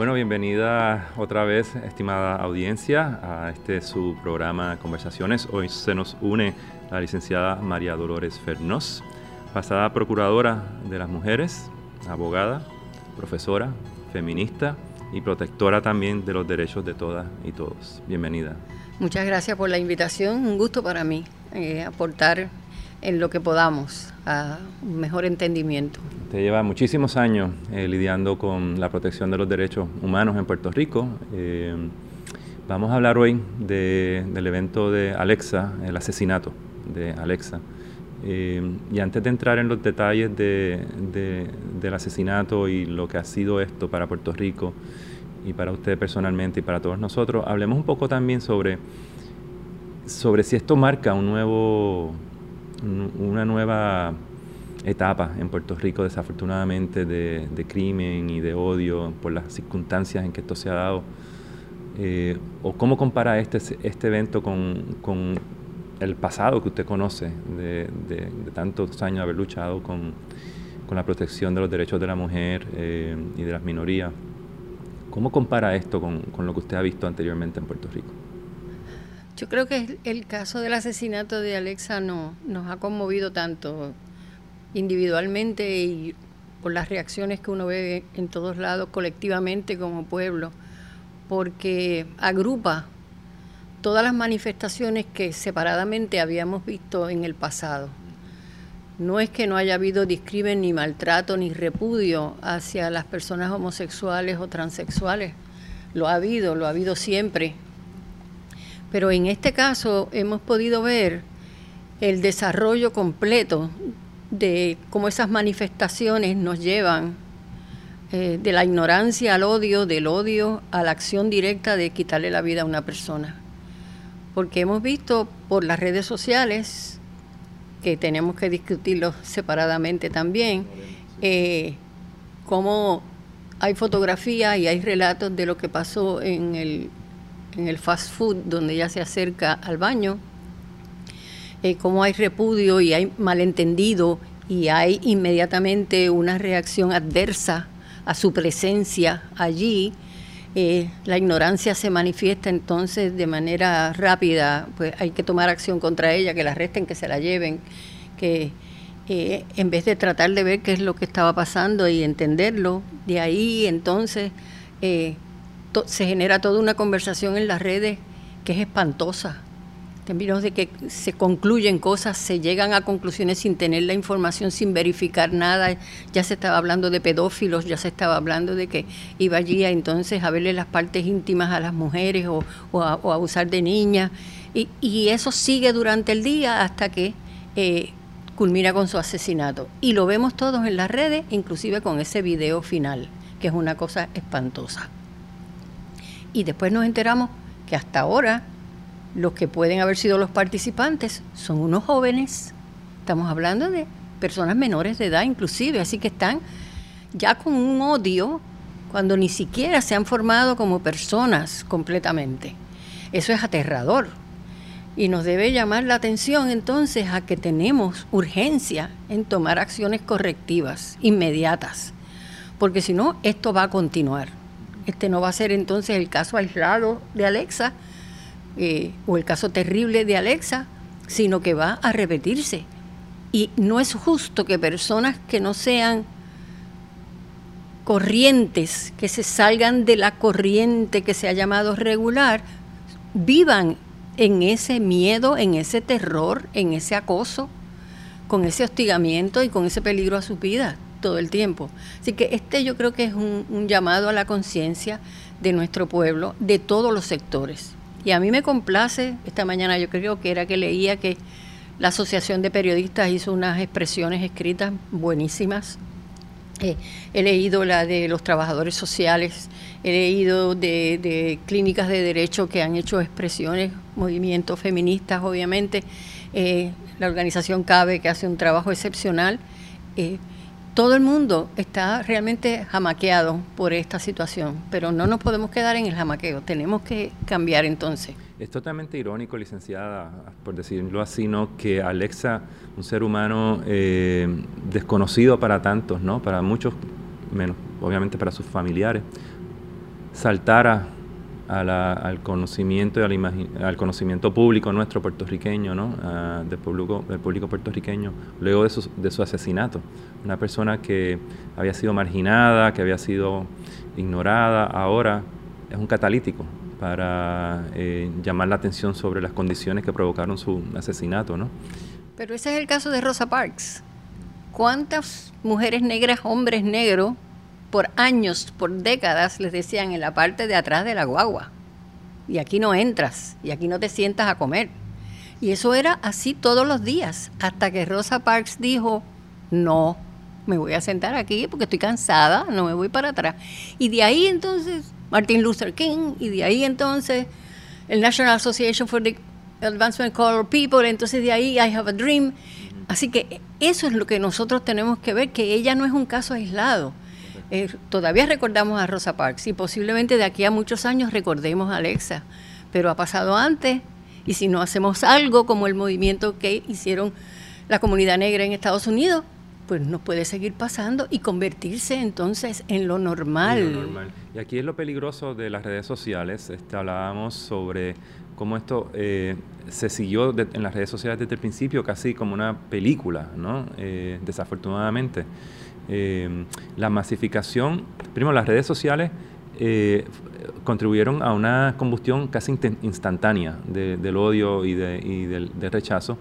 Bueno, bienvenida otra vez, estimada audiencia, a este su programa Conversaciones. Hoy se nos une la licenciada María Dolores Fernós, pasada procuradora de las mujeres, abogada, profesora, feminista y protectora también de los derechos de todas y todos. Bienvenida. Muchas gracias por la invitación, un gusto para mí eh, aportar en lo que podamos a un mejor entendimiento. Te lleva muchísimos años eh, lidiando con la protección de los derechos humanos en Puerto Rico. Eh, vamos a hablar hoy del evento de Alexa, el asesinato de Alexa. Eh, y antes de entrar en los detalles del asesinato y lo que ha sido esto para Puerto Rico y para usted personalmente y para todos nosotros, hablemos un poco también sobre, sobre si esto marca un nuevo una nueva etapa en Puerto Rico, desafortunadamente, de, crimen y de odio por las circunstancias en que esto se ha dado. Eh, ¿O cómo compara este, este evento con, el pasado que usted conoce de, tantos años de haber luchado con, la protección de los derechos de la mujer eh, y de las minorías? ¿Cómo compara esto con lo que usted ha visto anteriormente en Puerto Rico? Yo creo que el caso del asesinato de Alexa no, nos ha conmovido tanto individualmente y por las reacciones que uno ve en todos lados colectivamente como pueblo, porque agrupa todas las manifestaciones que separadamente habíamos visto en el pasado. No es que no haya habido discrimen ni maltrato ni repudio hacia las personas homosexuales o transexuales. Lo ha habido, lo ha habido siempre, pero en este caso hemos podido ver el desarrollo completo de cómo esas manifestaciones nos llevan eh, de la ignorancia al odio, del odio a la acción directa de quitarle la vida a una persona. Porque hemos visto por las redes sociales, que tenemos que discutirlo separadamente también, eh, cómo hay fotografías y hay relatos de lo que pasó en el en el fast food donde ella se acerca al baño, eh, cómo hay repudio y hay malentendido y hay inmediatamente una reacción adversa a su presencia allí, eh, la ignorancia se manifiesta entonces de manera rápida, pues hay que tomar acción contra ella, que la arresten, que se la lleven, que eh, en vez de tratar de ver qué es lo que estaba pasando y entenderlo, de ahí entonces se genera toda una conversación en las redes que es espantosa. En términos de que se concluyen cosas, se llegan a conclusiones sin tener la información, sin verificar nada. Ya se estaba hablando de pedófilos, ya se estaba hablando de que iba allí a, entonces a verle las partes íntimas a las mujeres o, a, abusar de niñas. Y, eso sigue durante el día hasta que eh, culmina con su asesinato. Y lo vemos todos en las redes, inclusive con ese video final, que es una cosa espantosa. Y después nos enteramos que hasta ahora los que pueden haber sido los participantes son unos jóvenes. Estamos hablando de personas menores de edad inclusive, así que están ya con un odio cuando ni siquiera se han formado como personas completamente. Eso es aterrador y nos debe llamar la atención entonces a que tenemos urgencia en tomar acciones correctivas inmediatas, porque si no, esto va a continuar. Este no va a ser entonces el caso aislado de Alexa eh, o el caso terrible de Alexa, sino que va a repetirse. Y no es justo que personas que no sean corrientes, que se salgan de la corriente que se ha llamado regular, vivan en ese miedo, en ese terror, en ese acoso, con ese hostigamiento y con ese peligro a su vida todo el tiempo. Así que este yo creo que es un, llamado a la conciencia de nuestro pueblo, de todos los sectores. Y a mí me complace, esta mañana yo creo que era que leía que la Asociación de Periodistas hizo unas expresiones escritas buenísimas. Eh, he leído la de los trabajadores sociales, he leído de, clínicas de derecho que han hecho expresiones, movimientos feministas, obviamente. Eh, la organización CABE, que hace un trabajo excepcional. Eh, todo el mundo está realmente jamaqueado por esta situación, pero no nos podemos quedar en el jamaqueo, tenemos que cambiar entonces. Es totalmente irónico, licenciada, por decirlo así, ¿no? que Alexa, un ser humano eh, desconocido para tantos, ¿no? para muchos, menos obviamente para sus familiares, saltara al conocimiento y al, conocimiento público nuestro puertorriqueño, ¿no? del, público, del público puertorriqueño, luego de su, de su asesinato. Una persona que había sido marginada, que había sido ignorada, ahora es un catalítico para eh, llamar la atención sobre las condiciones que provocaron su asesinato, ¿no? Pero ese es el caso de Rosa Parks. ¿Cuántas mujeres negras, hombres negros, por años, por décadas, les decían en la parte de atrás de la guagua? Y aquí no entras, y aquí no te sientas a comer. Y eso era así todos los días, hasta que Rosa Parks dijo, no, me voy a sentar aquí porque estoy cansada, no me voy para atrás. Y de ahí entonces Martin Luther King, y de ahí entonces el National Association for the Advancement of Colored People, entonces de ahí I Have a Dream. Así que eso es lo que nosotros tenemos que ver, que ella no es un caso aislado. Eh, todavía recordamos a Rosa Parks y posiblemente de aquí a muchos años recordemos a Alexa, pero ha pasado antes y si no hacemos algo como el movimiento que hicieron la comunidad negra en Estados Unidos, pues nos puede seguir pasando y convertirse entonces en lo normal. Y, aquí es lo peligroso de las redes sociales. Este, hablábamos sobre cómo esto eh, se siguió en las redes sociales desde el principio casi como una película, ¿no? Eh, desafortunadamente. Eh, la masificación, primero las redes sociales contribuyeron a una combustión casi instantánea del odio y, del, del, rechazo,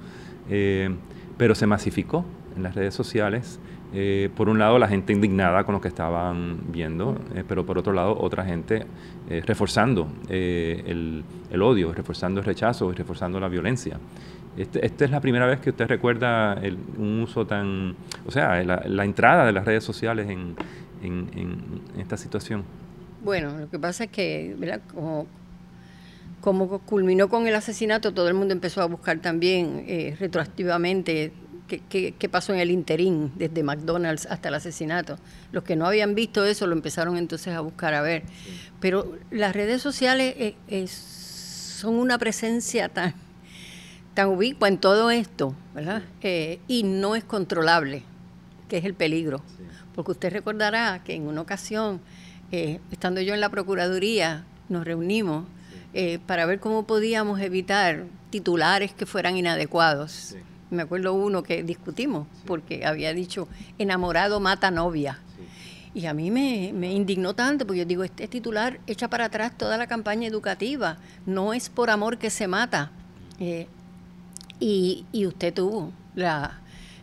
pero se masificó en las redes sociales. Eh, por un lado, la gente indignada con lo que estaban viendo, eh, pero por otro lado, otra gente eh, reforzando el, odio, reforzando el rechazo y reforzando la violencia. Este, esta es la primera vez que usted recuerda el, un uso tan, o sea, la, entrada de las redes sociales en, esta situación. Bueno, lo que pasa es que, ¿verdad? Como, como culminó con el asesinato, todo el mundo empezó a buscar también retroactivamente qué, pasó en el interín, desde McDonald's hasta el asesinato. Los que no habían visto eso lo empezaron entonces a buscar a ver. Pero las redes sociales eh, son una presencia tan, tan ubicua en todo esto, ¿verdad? Eh, y no es controlable, que es el peligro. Porque usted recordará que en una ocasión, eh, estando yo en la Procuraduría, nos reunimos para ver cómo podíamos evitar titulares que fueran inadecuados. Me acuerdo uno que discutimos porque había dicho, enamorado mata novia. Y a mí me, indignó tanto porque yo digo, este titular echa para atrás toda la campaña educativa, no es por amor que se mata. Eh, y, usted tuvo la,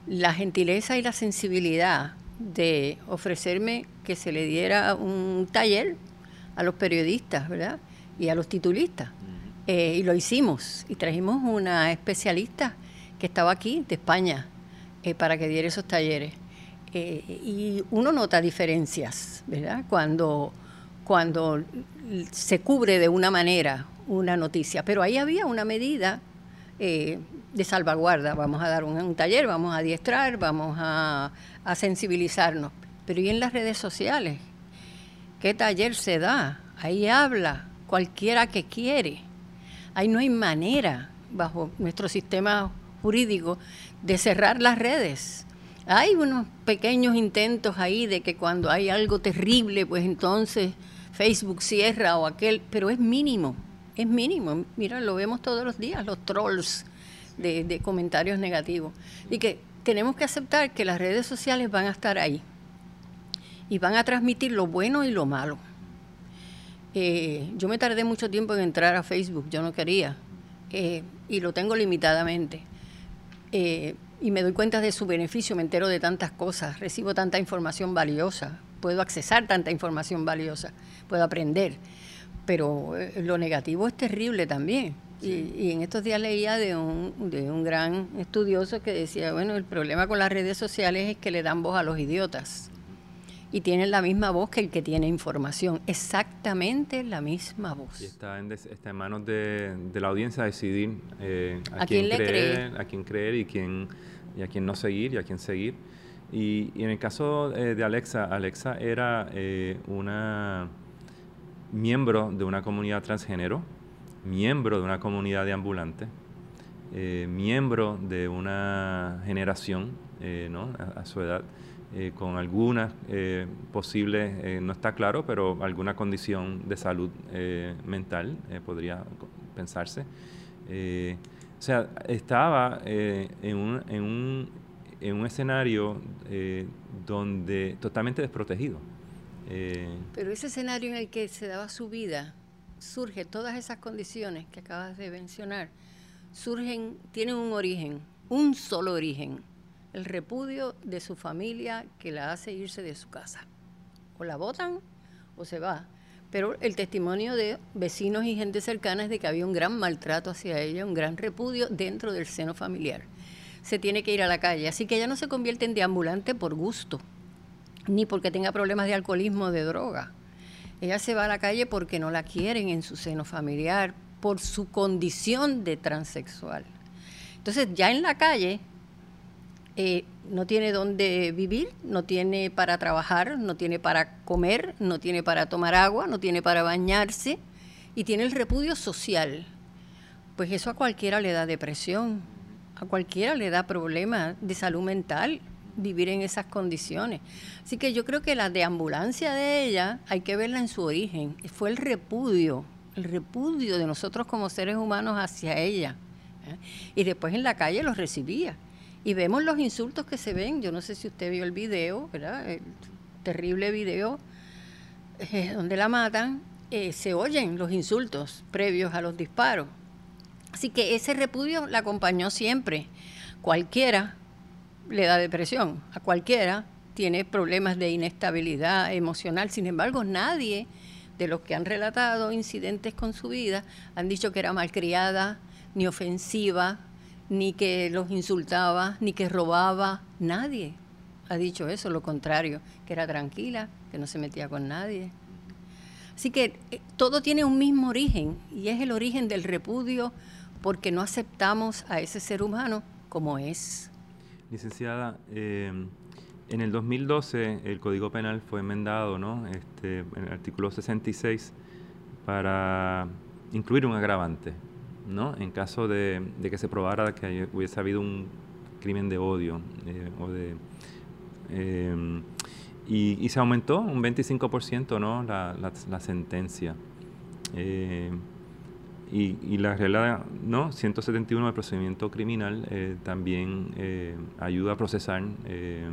la gentileza y la sensibilidad de ofrecerme que se le diera un taller a los periodistas, ¿verdad? Y a los titulistas. Eh, y lo hicimos y trajimos una especialista que estaba aquí, de España, eh, para que diera esos talleres. Eh, y uno nota diferencias, ¿verdad? Cuando, cuando se cubre de una manera una noticia. Pero ahí había una medida eh, de salvaguarda. Vamos a dar un, taller, vamos a adiestrar, vamos a, a sensibilizarnos. Pero ¿y en las redes sociales? ¿Qué taller se da? Ahí habla cualquiera que quiere. Ahí no hay manera, bajo nuestro sistema jurídico de cerrar las redes. Hay unos pequeños intentos ahí de que cuando hay algo terrible, pues entonces Facebook cierra o aquel, pero es mínimo, es mínimo. Mira, lo vemos todos los días, los trolls de, comentarios negativos. Y que tenemos que aceptar que las redes sociales van a estar ahí y van a transmitir lo bueno y lo malo. Eh, yo me tardé mucho tiempo en entrar a Facebook, yo no quería, eh, y lo tengo limitadamente. Eh, y me doy cuenta de su beneficio, me entero de tantas cosas, recibo tanta información valiosa, puedo accesar tanta información valiosa, puedo aprender, pero eh, lo negativo es terrible también. Y, en estos días leía de un, de un gran estudioso que decía, bueno, el problema con las redes sociales es que le dan voz a los idiotas y tienen la misma voz que el que tiene información, exactamente la misma voz. Y está en, está en manos de, de, la audiencia decidir eh, a, quién, creer, a quién creer y, quién, y a quién no seguir y a quién seguir. Y, y en el caso eh, de Alexa, Alexa era eh, una miembro de una comunidad transgénero, miembro de una comunidad de ambulantes, miembro de una generación ¿no? a su edad eh, con algunas eh, posibles, no está claro, pero alguna condición de salud mental podría pensarse. o sea, estaba en un, en, un, en, un, escenario donde totalmente desprotegido. Pero ese escenario en el que se daba su vida, surge todas esas condiciones que acabas de mencionar, surgen, tienen un origen, un solo origen, el repudio de su familia que la hace irse de su casa. O la votan o se va. Pero el testimonio de vecinos y gente cercana es de que había un gran maltrato hacia ella, un gran repudio dentro del seno familiar. Se tiene que ir a la calle. Así que ella no se convierte en deambulante por gusto, ni porque tenga problemas de alcoholismo o de droga. Ella se va a la calle porque no la quieren en su seno familiar, por su condición de transexual. Entonces, ya en la calle, eh, no tiene dónde vivir, no tiene para trabajar, no tiene para comer, no tiene para tomar agua, no tiene para bañarse y tiene el repudio social. Pues eso a cualquiera le da depresión, a cualquiera le da problemas de salud mental vivir en esas condiciones. Así que yo creo que la deambulancia de ella hay que verla en su origen. Fue el repudio, el repudio de nosotros como seres humanos hacia ella. ¿eh? Y después en la calle los recibía. Y vemos los insultos que se ven. Yo no sé si usted vio el video, ¿verdad? El terrible video eh, donde la matan. Eh, se oyen los insultos previos a los disparos. Así que ese repudio la acompañó siempre. Cualquiera le da depresión, a cualquiera tiene problemas de inestabilidad emocional. Sin embargo, nadie de los que han relatado incidentes con su vida han dicho que era malcriada, ni ofensiva, ni que los insultaba, ni que robaba. Nadie ha dicho eso, lo contrario, que era tranquila, que no se metía con nadie. Así que eh, todo tiene un mismo origen y es el origen del repudio porque no aceptamos a ese ser humano como es. Licenciada, eh, en el 2012 el Código Penal fue enmendado, ¿no? Este, en el artículo 66 para incluir un agravante, ¿no? En caso de, que se probara que hubiese habido un crimen de odio eh, o de eh, y, se aumentó un 25% ¿no? la, la, sentencia. Y, la regla ¿no? 171 del procedimiento criminal eh, también eh, ayuda a procesar eh,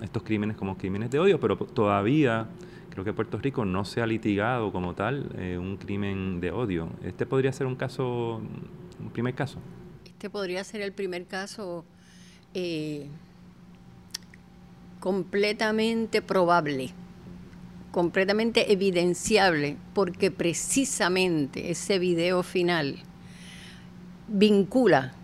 estos crímenes como crímenes de odio, pero todavía creo que Puerto Rico no se ha litigado como tal un crimen de odio. Este podría ser un caso, un primer caso. Este podría ser el primer caso completamente probable completamente evidenciable, porque precisamente ese video final vincula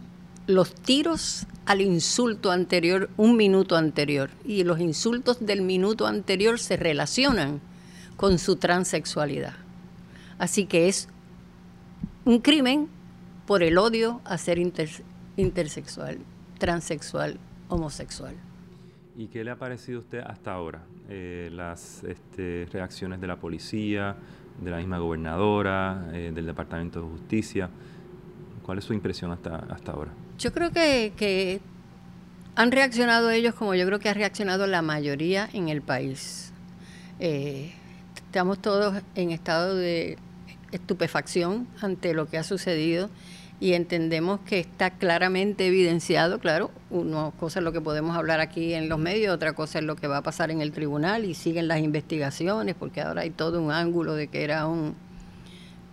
los tiros al insulto anterior, un minuto anterior, y los insultos del minuto anterior se relacionan con su transexualidad. Así que es un crimen por el odio a ser intersexual, transexual, homosexual. ¿Y qué le ha parecido a usted hasta ahora? Eh, las este, reacciones de la policía, de la misma gobernadora, eh, del Departamento de Justicia. ¿Cuál es su impresión hasta, hasta ahora? Yo creo que, han reaccionado ellos como yo creo que ha reaccionado la mayoría en el país. Eh, estamos todos en estado de estupefacción ante lo que ha sucedido y entendemos que está claramente evidenciado, claro, una cosa es lo que podemos hablar aquí en los medios, otra cosa es lo que va a pasar en el tribunal y siguen las investigaciones, porque ahora hay todo un ángulo de que era un,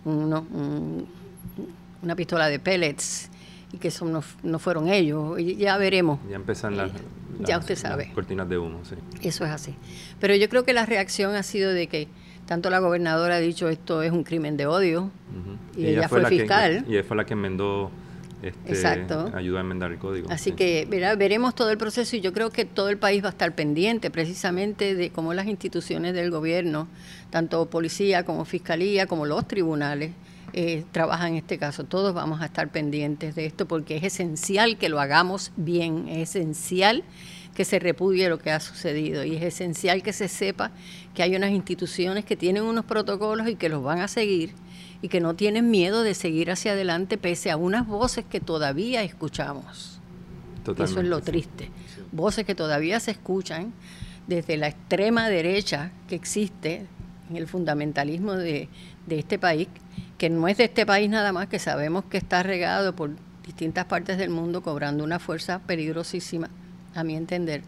una pistola de pellets y que eso no, fueron ellos. Y ya veremos. Ya empiezan las, ya usted sabe. cortinas de humo, sí. Eso es así. Pero yo creo que la reacción ha sido de que tanto la gobernadora ha dicho esto es un crimen de odio y, ella, fue, fiscal. y ella fue la que enmendó este, Exacto. ayuda a enmendar el código. Así que veremos todo el proceso y yo creo que todo el país va a estar pendiente precisamente de cómo las instituciones del gobierno, tanto policía como fiscalía, como los tribunales, eh, trabajan en este caso. Todos vamos a estar pendientes de esto porque es esencial que lo hagamos bien, es esencial que se repudie lo que ha sucedido y es esencial que se sepa que hay unas instituciones que tienen unos protocolos y que los van a seguir y que no tienen miedo de seguir hacia adelante pese a unas voces que todavía escuchamos. Eso es lo triste. voces que todavía se escuchan desde la extrema derecha que existe en el fundamentalismo de, de este país, que no es de este país nada más, que sabemos que está regado por distintas partes del mundo, cobrando una fuerza peligrosísima, a mi entender.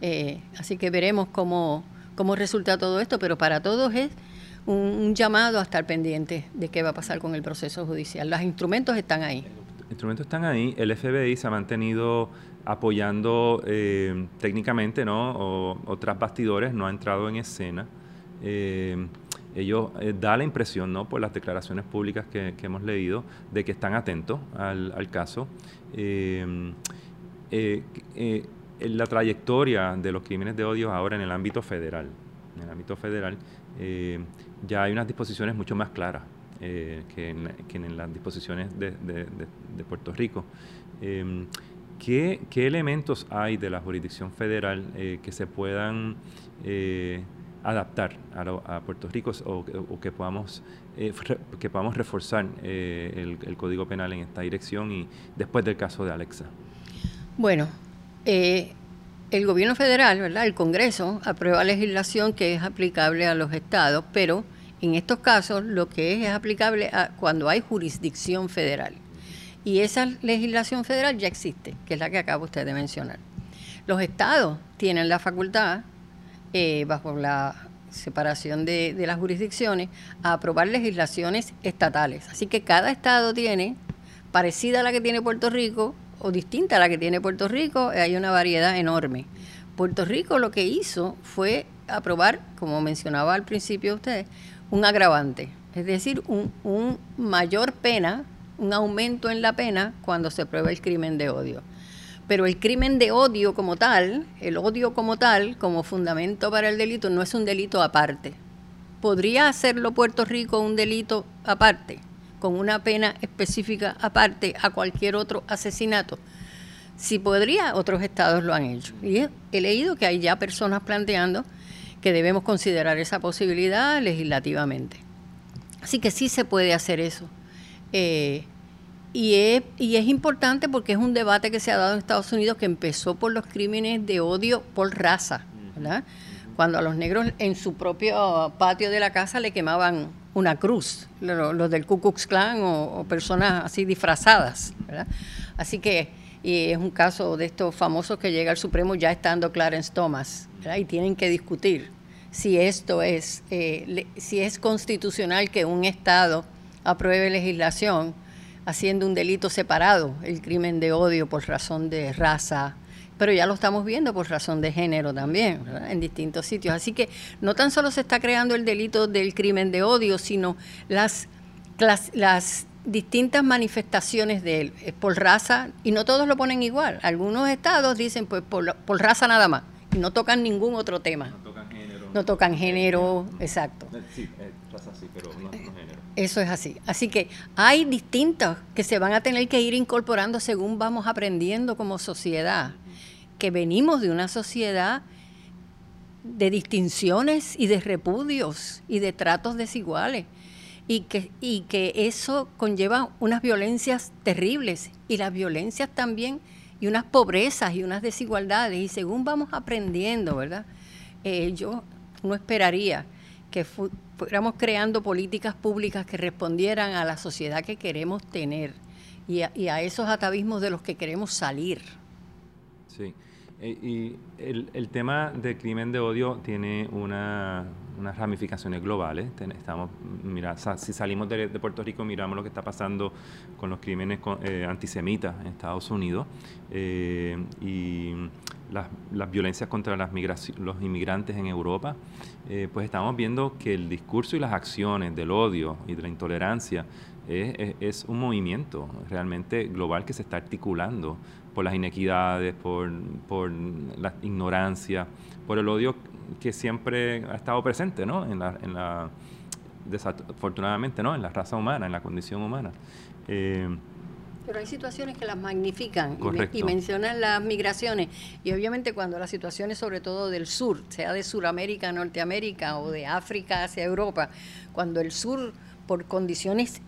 Eh, así que veremos cómo, cómo resulta todo esto, pero para todos es un, llamado a estar pendiente de qué va a pasar con el proceso judicial. Los instrumentos están ahí. Los instrumentos están ahí. El FBI se ha mantenido apoyando eh, técnicamente, ¿no? O, bastidores, no ha entrado en escena. Eh, ellos eh, da la impresión, ¿no? por las declaraciones públicas que, hemos leído, de que están atentos al, caso. Eh, eh, la trayectoria de los crímenes de odio ahora en el ámbito federal, en el ámbito federal, ya hay unas disposiciones mucho más claras que en, las disposiciones de, Puerto Rico. ¿qué, ¿qué, elementos hay de la jurisdicción federal que se puedan adaptar a, Puerto Rico o, que podamos eh, que podamos reforzar eh, el, Código Penal en esta dirección y después del caso de Alexa. Bueno, eh, el gobierno federal, ¿verdad? El Congreso aprueba legislación que es aplicable a los estados, pero en estos casos lo que es es aplicable a cuando hay jurisdicción federal. Y esa legislación federal ya existe, que es la que acaba usted de mencionar. Los estados tienen la facultad eh, bajo la separación de, las jurisdicciones, a aprobar legislaciones estatales. Así que cada estado tiene, parecida a la que tiene Puerto Rico o distinta a la que tiene Puerto Rico, hay una variedad enorme. Puerto Rico lo que hizo fue aprobar, como mencionaba al principio usted, un agravante, es decir, un, un mayor pena, un aumento en la pena cuando se prueba el crimen de odio. Pero el crimen de odio como tal, el odio como tal, como fundamento para el delito, no es un delito aparte. ¿Podría hacerlo Puerto Rico un delito aparte, con una pena específica aparte a cualquier otro asesinato? Si podría, otros estados lo han hecho. Y he leído que hay ya personas planteando que debemos considerar esa posibilidad legislativamente. Así que sí se puede hacer eso. Eh, y es, y es importante porque es un debate que se ha dado en Estados Unidos que empezó por los crímenes de odio por raza, ¿verdad? Cuando a los negros en su propio patio de la casa le quemaban una cruz, los, del Ku Klux Klan o, personas así disfrazadas. Así que y es un caso de estos famosos que llega al Supremo ya estando Clarence Thomas, y tienen que discutir si esto es, eh, si es constitucional que un Estado apruebe legislación haciendo un delito separado, el crimen de odio por razón de raza, pero ya lo estamos viendo por razón de género también, en distintos sitios. Así que no tan solo se está creando el delito del crimen de odio, sino las, las, distintas manifestaciones de él, por raza, y no todos lo ponen igual. Algunos estados dicen pues por, por raza nada más, y no tocan ningún otro tema. No tocan género. No tocan género, exacto. Sí, raza sí, pero no, no género. Eso es así. Así que hay distintos que se van a tener que ir incorporando según vamos aprendiendo como sociedad, que venimos de una sociedad de distinciones y de repudios y de tratos desiguales y que, y que eso conlleva unas violencias terribles y las violencias también y unas pobrezas y unas desigualdades y según vamos aprendiendo, ¿verdad? Eh, yo no esperaría que fuéramos creando políticas públicas que respondieran a la sociedad que queremos tener y a, esos atavismos de los que queremos salir. Sí, y el, el, tema del crimen de odio tiene una, unas ramificaciones globales. Estamos, mira, si salimos de, Puerto Rico, miramos lo que está pasando con los crímenes eh, antisemitas en Estados Unidos eh, y las, las, violencias contra las los inmigrantes en Europa. Eh, pues estamos viendo que el discurso y las acciones del odio y de la intolerancia es, es, un movimiento realmente global que se está articulando por las inequidades, por, por la ignorancia, por el odio que siempre ha estado presente, ¿no? En la, en la desafortunadamente, ¿no? En la raza humana, en la condición humana. Eh, pero hay situaciones que las magnifican y, mencionan las migraciones. Y obviamente cuando las situaciones, sobre todo del sur, sea de Sudamérica a Norteamérica o de África hacia Europa, cuando el sur, por condiciones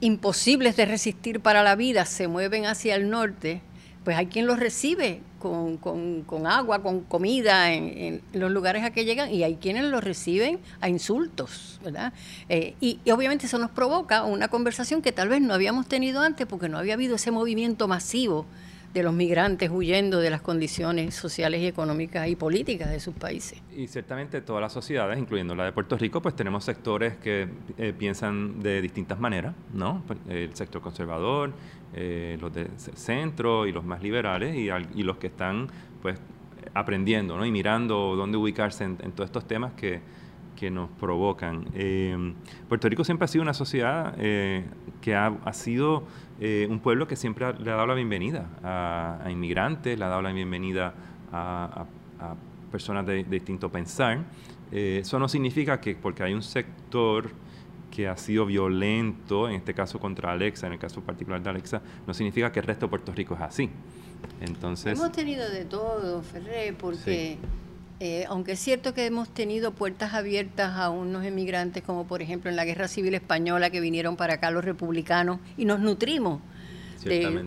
imposibles de resistir para la vida, se mueven hacia el norte, pues hay quien los recibe con, agua, con comida en, los lugares a que llegan y hay quienes los reciben a insultos, ¿verdad? Eh, y, obviamente eso nos provoca una conversación que tal vez no habíamos tenido antes porque no había habido ese movimiento masivo de los migrantes huyendo de las condiciones sociales y económicas y políticas de sus países. Y ciertamente todas las sociedades, incluyendo la de Puerto Rico, pues tenemos sectores que eh, piensan de distintas maneras, ¿no? Pues, el sector conservador, eh, los de centro y los más liberales y, y, los que están pues aprendiendo, ¿no? Y mirando dónde ubicarse en, todos estos temas que, que nos provocan. Eh, Puerto Rico siempre ha sido una sociedad que ha, ha sido eh, un pueblo que siempre le ha dado la bienvenida a, inmigrantes, le ha dado la bienvenida a, personas de, distinto pensar. Eh, eso no significa que porque hay un sector que ha sido violento, en este caso contra Alexa, en el caso particular de Alexa, no significa que el resto de Puerto Rico es así. Entonces, hemos tenido de todo, Ferré, porque eh, aunque es cierto que hemos tenido puertas abiertas a unos emigrantes, como por ejemplo en la Guerra Civil Española, que vinieron para acá los republicanos, y nos nutrimos de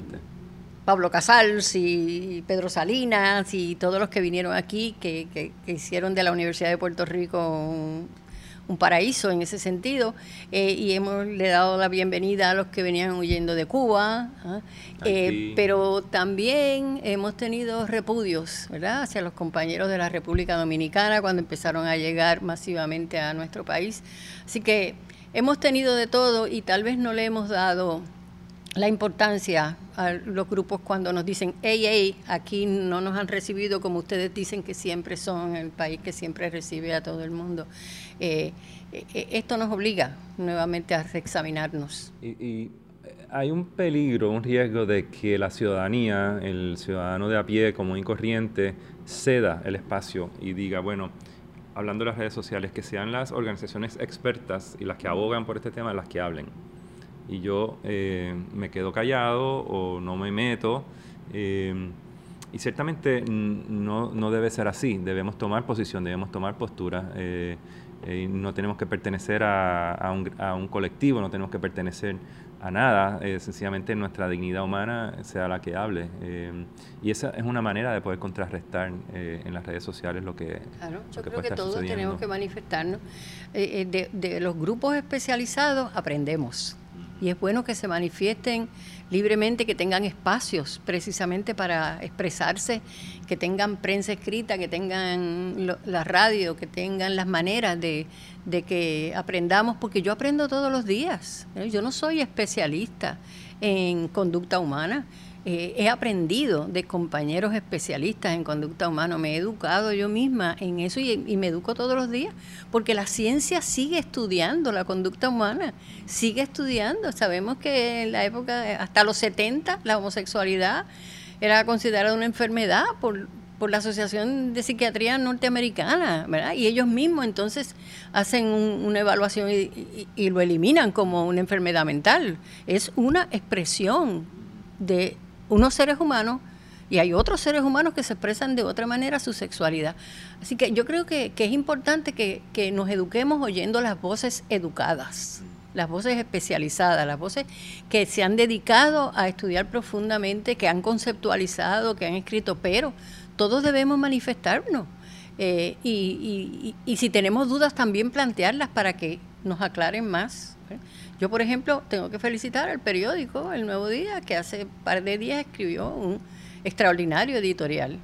Pablo Casals y Pedro Salinas y todos los que vinieron aquí, que, que hicieron de la Universidad de Puerto Rico un paraíso en ese sentido eh, y hemos le dado la bienvenida a los que venían huyendo de Cuba, ¿ah? eh, pero también hemos tenido repudios, ¿verdad?, hacia los compañeros de la República Dominicana cuando empezaron a llegar masivamente a nuestro país. Así que hemos tenido de todo y tal vez no le hemos dado la importancia los grupos cuando nos dicen, hey, hey, aquí no nos han recibido como ustedes dicen que siempre son el país que siempre recibe a todo el mundo. Eh, eh, esto nos obliga nuevamente a reexaminarnos. Y, hay un peligro, un riesgo de que la ciudadanía, el ciudadano de a pie común y corriente, ceda el espacio y diga, bueno, hablando de las redes sociales, que sean las organizaciones expertas y las que abogan por este tema las que hablen y yo eh, me quedo callado o no me meto. Eh, y ciertamente no, no, debe ser así, debemos tomar posición, debemos tomar postura. Eh, no tenemos que pertenecer a, a, un, a, un, colectivo, no tenemos que pertenecer a nada, sencillamente nuestra dignidad humana sea la que hable. y esa es una manera de poder contrarrestar en las redes sociales lo que... Claro, yo creo que todos tenemos que manifestarnos. de, de los grupos especializados aprendemos y es bueno que se manifiesten libremente, que tengan espacios precisamente para expresarse, que tengan prensa escrita, que tengan la radio, que tengan las maneras de, que aprendamos, porque yo aprendo todos los días. ¿eh? Yo no soy especialista en conducta humana. Eh, he aprendido de compañeros especialistas en conducta humana, me he educado yo misma en eso y, me educo todos los días, porque la ciencia sigue estudiando la conducta humana, sigue estudiando. Sabemos que en la época, hasta los 70, la homosexualidad era considerada una enfermedad por, por la Asociación de Psiquiatría Norteamericana, ¿verdad? Y ellos mismos entonces hacen una evaluación y, lo eliminan como una enfermedad mental. Es una expresión de unos seres humanos y hay otros seres humanos que se expresan de otra manera su sexualidad. Así que yo creo que, es importante que, nos eduquemos oyendo las voces educadas, las voces especializadas, las voces que se han dedicado a estudiar profundamente, que han conceptualizado, que han escrito, pero todos debemos manifestarnos. Eh, y, y, si tenemos dudas, también plantearlas para que nos aclaren más. ¿eh? Yo, por ejemplo, tengo que felicitar al periódico El Nuevo Día, que hace un par de días escribió un extraordinario editorial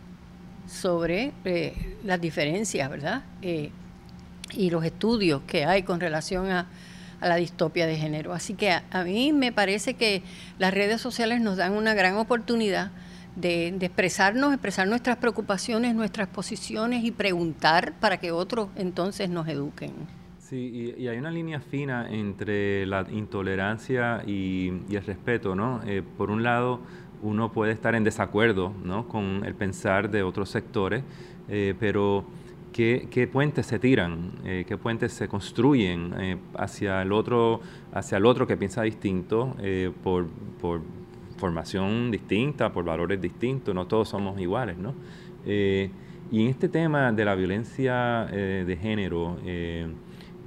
sobre eh, las diferencias, ¿verdad? Eh, y los estudios que hay con relación a, la distopia de género. Así que a, mí me parece que las redes sociales nos dan una gran oportunidad de, de, expresarnos, expresar nuestras preocupaciones, nuestras posiciones y preguntar para que otros entonces nos eduquen. Sí, y, hay una línea fina entre la intolerancia y, el respeto, ¿no? Eh, por un lado, uno puede estar en desacuerdo, ¿no? Con el pensar de otros sectores, eh, pero ¿qué, puentes se tiran? Eh, ¿Qué puentes se construyen hacia el otro, hacia el otro que piensa distinto por, por formación distinta, por valores distintos? No todos somos iguales, ¿no? y en este tema de la violencia de género,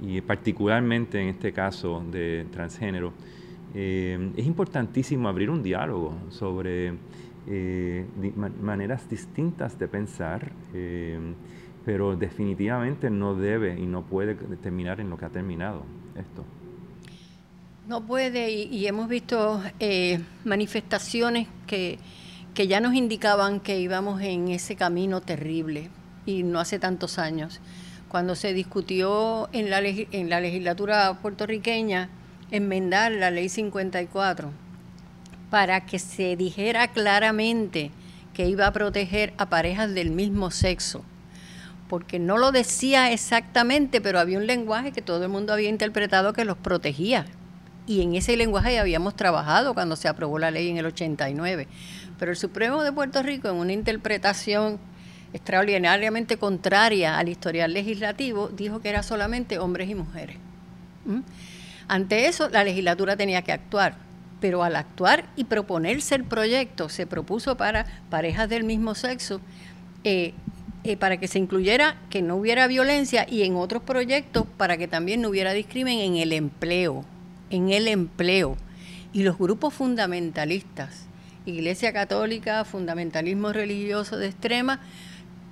y particularmente en este caso de transgénero, eh, es importantísimo abrir un diálogo sobre eh, maneras distintas de pensar, eh, pero definitivamente no debe y no puede terminar en lo que ha terminado esto. No puede y, hemos visto eh, manifestaciones que, que ya nos indicaban que íbamos en ese camino terrible y no hace tantos años. Cuando se discutió en la, en la legislatura puertorriqueña enmendar la ley 54, para que se dijera claramente que iba a proteger a parejas del mismo sexo, porque no lo decía exactamente, pero había un lenguaje que todo el mundo había interpretado que los protegía. Y en ese lenguaje habíamos trabajado cuando se aprobó la ley en el 89. Pero el Supremo de Puerto Rico, en una interpretación extraordinariamente contraria al historial legislativo, dijo que era solamente hombres y mujeres. ¿Mm? Ante eso, la legislatura tenía que actuar pero al actuar y proponerse el proyecto, se propuso para parejas del mismo sexo, eh, eh, para que se incluyera que no hubiera violencia y en otros proyectos para que también no hubiera discrimen en el empleo, en el empleo. Y los grupos fundamentalistas, Iglesia Católica, fundamentalismo religioso de extrema,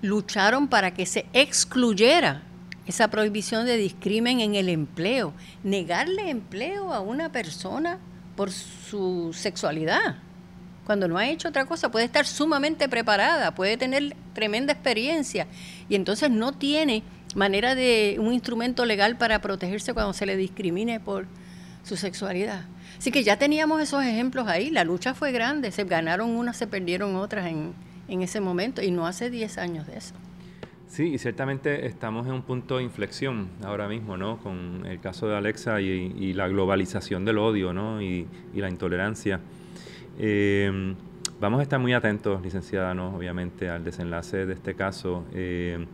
lucharon para que se excluyera esa prohibición de discrimen en el empleo. Negarle empleo a una persona por su sexualidad. Cuando no ha hecho otra cosa, puede estar sumamente preparada, puede tener tremenda experiencia y entonces no tiene manera de un instrumento legal para protegerse cuando se le discrimine por su sexualidad. Así que ya teníamos esos ejemplos ahí, la lucha fue grande, se ganaron unas, se perdieron otras en, en ese momento y no hace 10 años de eso. Sí, y ciertamente estamos en un punto de inflexión ahora mismo, ¿no? Con el caso de Alexa y, la globalización del odio, ¿no? Y, la intolerancia. Eh, vamos a estar muy atentos, licenciada, ¿no? Obviamente, al desenlace de este caso. Eh,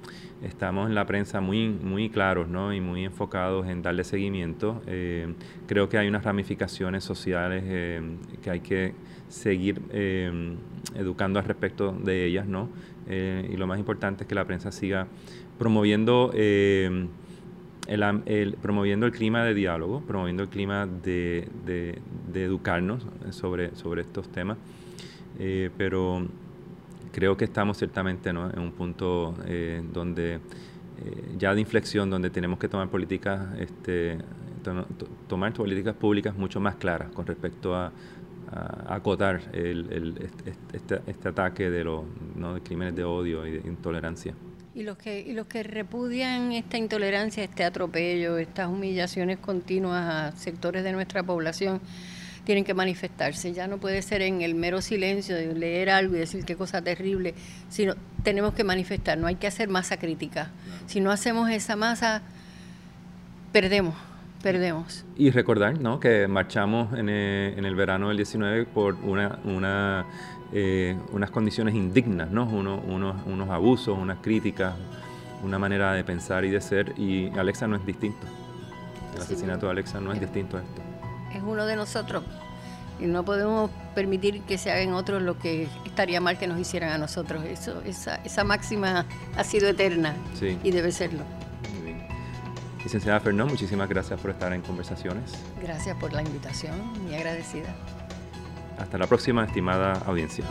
estamos en la prensa muy, muy claros, ¿no? Y muy enfocados en darle seguimiento. Eh, creo que hay unas ramificaciones sociales que hay que seguir educando al respecto de ellas, ¿no? Eh, y lo más importante es que la prensa siga promoviendo, eh, el, promoviendo el clima de diálogo, promoviendo el clima de, educarnos sobre, sobre estos temas. Eh, pero creo que estamos ciertamente en un punto donde ya de inflexión, donde tenemos que tomar políticas, este, tomar políticas públicas mucho más claras con respecto a, acotar el, este, este, ataque de los ¿no? de crímenes de odio y de intolerancia. Y los que y los que repudian esta intolerancia, este atropello, estas humillaciones continuas a sectores de nuestra población, tienen que manifestarse. Ya no puede ser en el mero silencio de leer algo y decir qué cosa terrible, sino tenemos que manifestar. No hay que hacer masa crítica. Si no hacemos esa masa, perdemos perdemos. Y recordar ¿no? que marchamos en el, en el verano del 19 por una, una, eh, unas condiciones indignas, ¿no? unos, unos abusos, unas críticas, una manera de pensar y de ser, y Alexa no es distinto. El asesinato de Alexa no es, distinto a esto. Es uno de nosotros. Y no podemos permitir que se hagan otros lo que estaría mal que nos hicieran a nosotros. Eso, esa, esa máxima ha sido eterna y debe serlo. Licenciada Fernón, muchísimas gracias por estar en conversaciones. Gracias por la invitación, muy agradecida. Hasta la próxima, estimada audiencia.